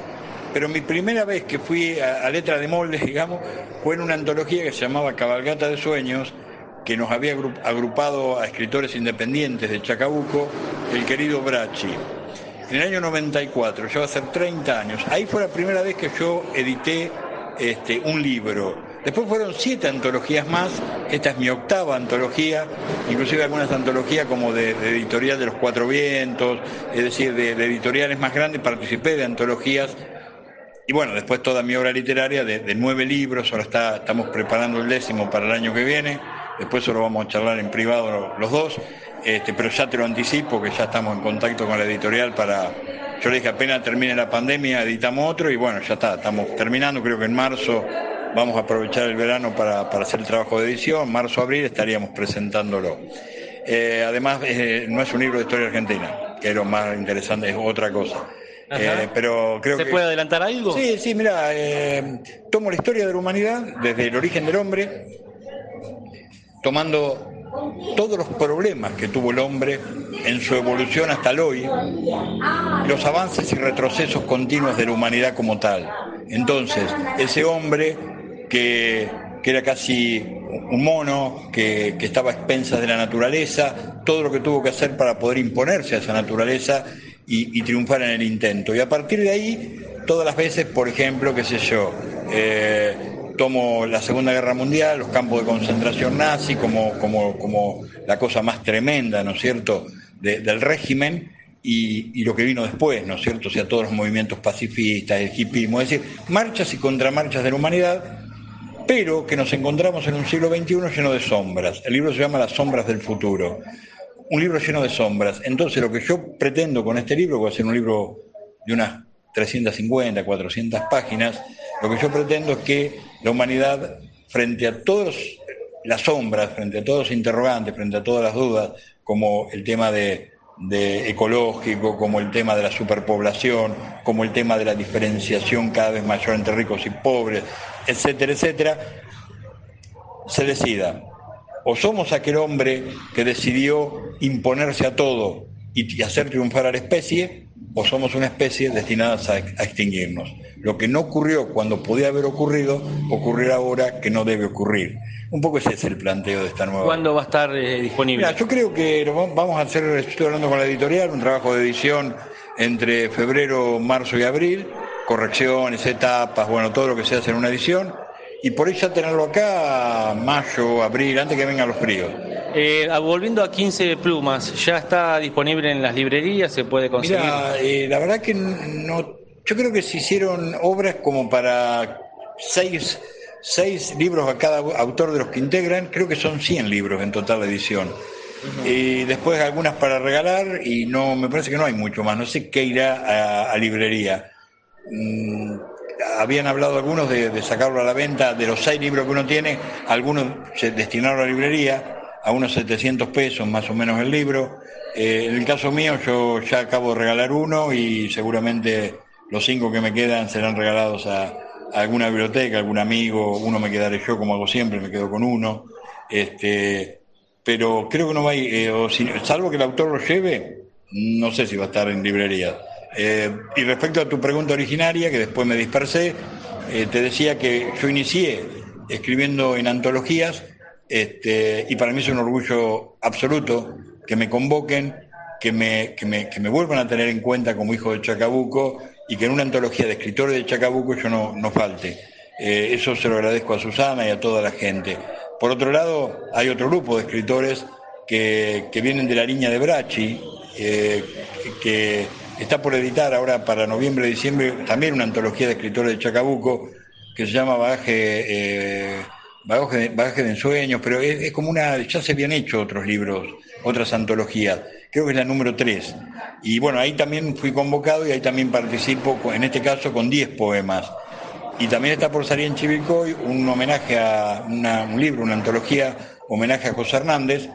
pero mi primera vez que fui a, a letra de moldes, digamos, fue en una antología que se llamaba Cabalgata de Sueños, que nos había agru- agrupado a escritores independientes de Chacabuco, el querido Brachi. En el año 94, ya va a ser 30 años. Ahí fue la primera vez que yo edité este, un libro. Después fueron siete antologías más. Esta es mi octava antología, inclusive algunas antologías como de, de editorial de los Cuatro Vientos, es decir, de, editoriales más grandes. Participé de antologías y bueno, después toda mi obra literaria de, de nueve libros, ahora está, estamos preparando el décimo para el año que viene, después eso lo vamos a charlar en privado lo- los dos, este, pero ya te lo anticipo que ya estamos en contacto con la editorial para, yo le dije apenas termine la pandemia, editamos otro y bueno, ya está, estamos terminando, creo que en marzo vamos a aprovechar el verano para, para hacer el trabajo de edición, marzo, abril estaríamos presentándolo. Eh, además, eh, no es un libro de historia argentina, que es lo más interesante, es otra cosa. Eh, pero creo ¿Se que... puede adelantar algo? Sí, sí, mira, tomo la historia de la humanidad desde el origen del hombre, tomando todos los problemas que tuvo el hombre en su evolución hasta el hoy, los avances y retrocesos continuos de la humanidad como tal. Entonces, ese hombre que, era casi un mono, que, estaba a expensas de la naturaleza, todo lo que tuvo que hacer para poder imponerse a esa naturaleza y, triunfar en el intento. Y a partir de ahí, todas las veces, por ejemplo, qué sé yo, eh, tomo la Segunda Guerra Mundial, los campos de concentración nazi como, como, como la cosa más tremenda, ¿no es cierto?, de- del régimen y, y lo que vino después, ¿no es cierto?, o sea, todos los movimientos pacifistas, el hipismo, es decir, marchas y contramarchas de la humanidad, pero que nos encontramos en un siglo XXI lleno de sombras. El libro se llama Las sombras del futuro. Un libro lleno de sombras. Entonces, lo que yo pretendo con este libro, que va a ser un libro de unas 350, 400 páginas, lo que yo pretendo es que la humanidad, frente a todas las sombras, frente a todos los interrogantes, frente a todas las dudas, como el tema de, de ecológico, como el tema de la superpoblación, como el tema de la diferenciación cada vez mayor entre ricos y pobres, etcétera, etcétera, se decida. O somos aquel hombre que decidió imponerse a todo y, hacer triunfar a la especie, o somos una especie destinada a, extinguirnos. Lo que no ocurrió cuando podía haber ocurrido, ocurrirá ahora que no debe ocurrir. Un poco ese es el planteo de esta nueva. ¿Cuándo va a estar eh, disponible? Mira, yo creo que vamos a hacer, estoy hablando con la editorial, un trabajo de edición entre febrero, marzo y abril, correcciones, etapas, bueno, todo lo que se hace en una edición, y por ahí ya tenerlo acá, mayo, abril, antes que vengan los fríos. Eh, volviendo a 15 plumas, ¿ya está disponible en las librerías? ¿Se puede conseguir? Mira, eh, la verdad que no, yo creo que se hicieron obras como para seis, seis libros a cada autor de los que integran, creo que son 100 libros en total la edición. Y después algunas para regalar y no me parece que no hay mucho más, no sé qué irá a, a librería. Mm, habían hablado algunos de, de sacarlo a la venta, de los seis libros que uno tiene, algunos se destinaron a la librería, a unos 700 pesos más o menos el libro. Eh, en el caso mío yo ya acabo de regalar uno y seguramente los cinco que me quedan serán regalados a, alguna biblioteca, algún amigo, uno me quedaré yo como hago siempre, me quedo con uno. Este, pero creo que no va a ir, o si- salvo que el autor lo lleve, no sé si va a estar en librería. Eh, y respecto a tu pregunta originaria, que después me dispersé, eh, te decía que yo inicié escribiendo en antologías este, y para mí es un orgullo absoluto que me convoquen, que me, que, me, que me vuelvan a tener en cuenta como hijo de Chacabuco y que en una antología de escritores de Chacabuco yo no, no falte. Eh, eso se lo agradezco a Susana y a toda la gente. Por otro lado, hay otro grupo de escritores que, que vienen de la línea de Brachi, eh, que está por editar ahora para noviembre, diciembre, también una antología de escritores de Chacabuco que se llama Bagaje, eh, Bagaje, de, Ensueños, pero es, como una, ya se habían hecho otros libros, otras antologías, creo que es la número 3. Y bueno, ahí también fui convocado y ahí también participo, en este caso con 10 poemas. Y también está por salir en Chivilcoy un homenaje a un libro, una antología, homenaje a José Hernández,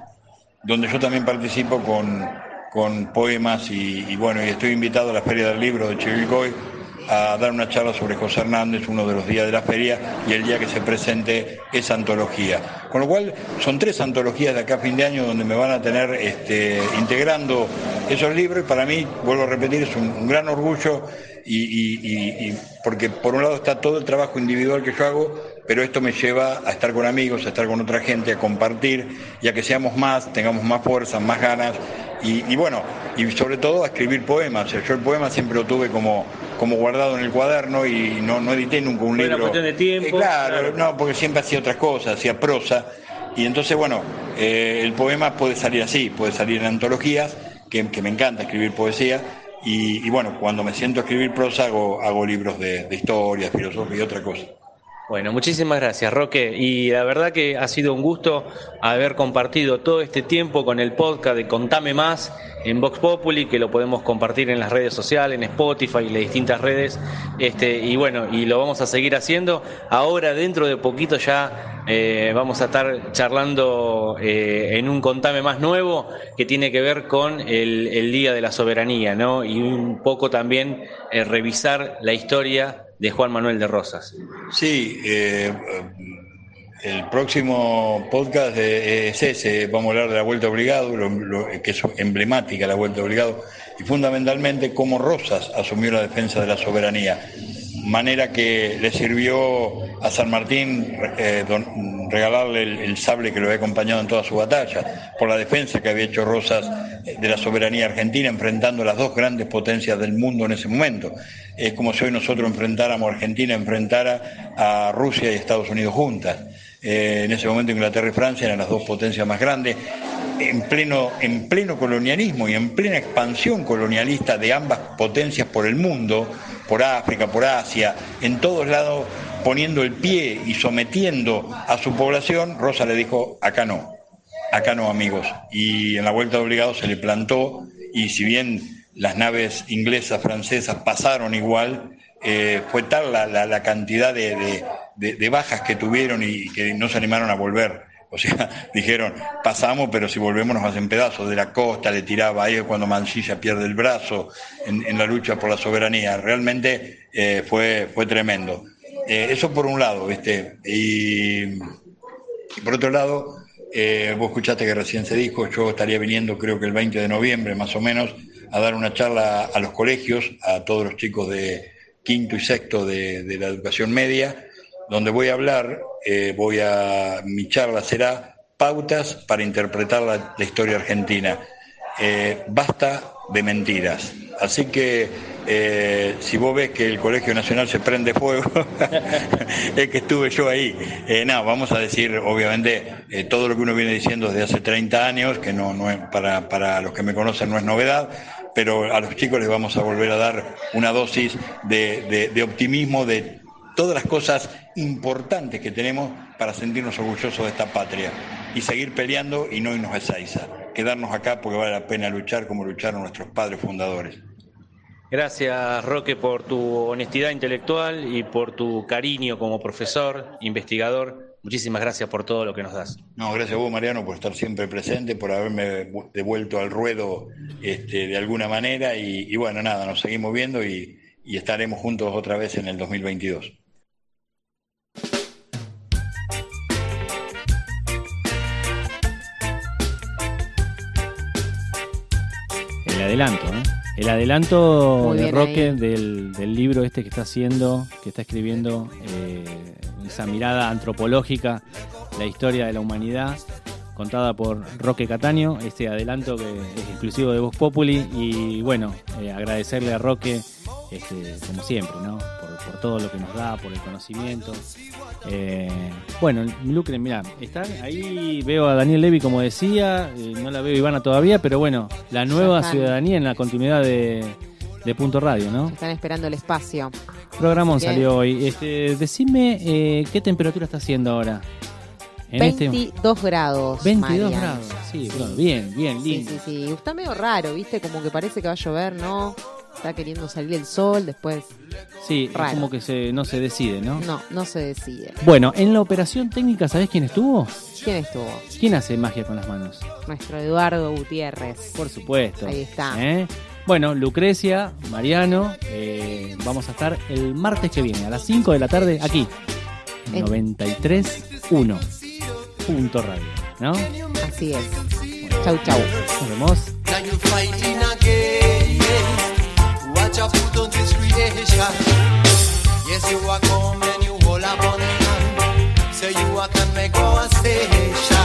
donde yo también participo con, con poemas y, y bueno, y estoy invitado a la Feria del Libro de Chivilcoy a dar una charla sobre José Hernández uno de los días de la feria y el día que se presente esa antología. Con lo cual son tres antologías de acá a fin de año donde me van a tener este, integrando esos libros y para mí, vuelvo a repetir, es un, gran orgullo y, porque por un lado está todo el trabajo individual que yo hago, pero esto me lleva a estar con amigos, a estar con otra gente, a compartir y a que seamos más, tengamos más fuerza, más ganas y, bueno, y sobre todo a escribir poemas. Yo el poema siempre lo tuve como, como guardado en el cuaderno y no, no edité nunca un Fue una libro. cuestión de tiempo, Eh, claro, claro. no, porque siempre hacía otras cosas, hacía prosa. Y entonces, bueno, eh, el poema puede salir así, puede salir en antologías, que, que me encanta escribir poesía. Y, y bueno, cuando me siento a escribir prosa hago, hago libros de, de historia, filosofía y otra cosa. Bueno, muchísimas gracias, Roque. Y la verdad que ha sido un gusto haber compartido todo este tiempo con el podcast de Contame Más en Vox Populi, que lo podemos compartir en las redes sociales, en Spotify y las distintas redes. Este, y bueno, y lo vamos a seguir haciendo. Ahora, dentro de poquito, ya eh, vamos a estar charlando eh, en un Contame Más nuevo que tiene que ver con el, Día de la Soberanía, ¿no? Y un poco también eh, revisar la historia de Juan Manuel de Rosas. Sí, el próximo podcast es ese, vamos a hablar de la Vuelta Obligado, lo- que es emblemática la Vuelta Obligado, y fundamentalmente cómo Rosas asumió la defensa de la soberanía, manera que le sirvió a San Martín eh, don- regalarle el, sable que lo había acompañado en toda su batalla, por la defensa que había hecho Rosas de la soberanía argentina, enfrentando las dos grandes potencias del mundo en ese momento. Es como si hoy nosotros enfrentáramos, Argentina enfrentara a Rusia y Estados Unidos juntas. Eh, en ese momento Inglaterra y Francia eran las dos potencias más grandes, en pleno, en pleno colonialismo y en plena expansión colonialista de ambas potencias por el mundo, por África, por Asia, en todos lados poniendo el pie y sometiendo a su población, Rosa le dijo, acá no, acá no amigos. Y en la vuelta de obligado se le plantó y si bien las naves inglesas, francesas pasaron igual, eh, fue tal la, la- cantidad de- de- bajas que tuvieron y que no se animaron a volver. O sea, dijeron, pasamos, pero si volvemos nos hacen pedazos. De la costa le tiraba ahí cuando Mansilla pierde el brazo en, la lucha por la soberanía. Realmente eh, fue, fue tremendo. Eh, eso por un lado, ¿viste? Y, y por otro lado, eh, vos escuchaste que recién se dijo, yo estaría viniendo creo que el 20 de noviembre más o menos a dar una charla a los colegios, a todos los chicos de quinto y sexto de, de la educación media, donde voy a hablar, eh, voy a, mi charla será pautas para interpretar la, historia argentina. Eh, basta de mentiras. Así que eh, si vos ves que el Colegio Nacional se prende fuego, es que estuve yo ahí. No, vamos a decir, obviamente, todo lo que uno viene diciendo desde hace 30 años, que no, no es, para, para los que me conocen no es novedad, pero a los chicos les vamos a volver a dar una dosis de- de optimismo de todas las cosas importantes que tenemos para sentirnos orgullosos de esta patria y seguir peleando y no irnos a Ezeiza, quedarnos acá porque vale la pena luchar como lucharon nuestros padres fundadores. Gracias, Roque, por tu honestidad intelectual y por tu cariño como profesor, investigador. Muchísimas gracias por todo lo que nos das. No, gracias a vos, Mariano, por estar siempre presente, por haberme vu- devuelto al ruedo este, de alguna manera y, y bueno, nada, nos seguimos viendo y, y estaremos juntos otra vez en el 2022. Adelanto, ¿eh? El adelanto de Roque del, del libro este que está haciendo, que está escribiendo, eh, esa mirada antropológica, la historia de la humanidad, contada por Roque Cataño, este adelanto que es exclusivo de Vox Populi. Y bueno, eh, agradecerle a Roque, este, como siempre, ¿no? Por, todo lo que nos da, por el conocimiento. Eh, bueno, Lucre, mira, están ahí, veo a Daniel Levy como decía, eh, no la veo Ivana todavía, pero bueno, la nueva ciudadanía en la continuidad de, de Punto Radio, ¿no? Están esperando el espacio. Programón salió hoy. Este, decime eh, qué temperatura está haciendo ahora. En este 22 grados. 22 Marian. grados. Sí, bueno, bien, bien, Sí, lindo. sí, sí. Está medio raro, ¿viste? Como que parece que va a llover, ¿no? Está queriendo salir el sol, después. Sí, es como que se, no se decide, ¿no? No, no se decide. Bueno, en la operación técnica, ¿sabés quién estuvo? ¿Quién estuvo? ¿Quién hace magia con las manos? Nuestro Eduardo Gutiérrez. Por supuesto. Ahí está. ¿Eh? Bueno, Lucrecia, Mariano, eh, vamos a estar el martes que viene a las 5 de la tarde aquí, En- 93.1 punto radio, ¿no? Así es. Chau, chau. Nos vemos. you put on this creation. Yes, you are come and you hold up on the. Say you are can make our station.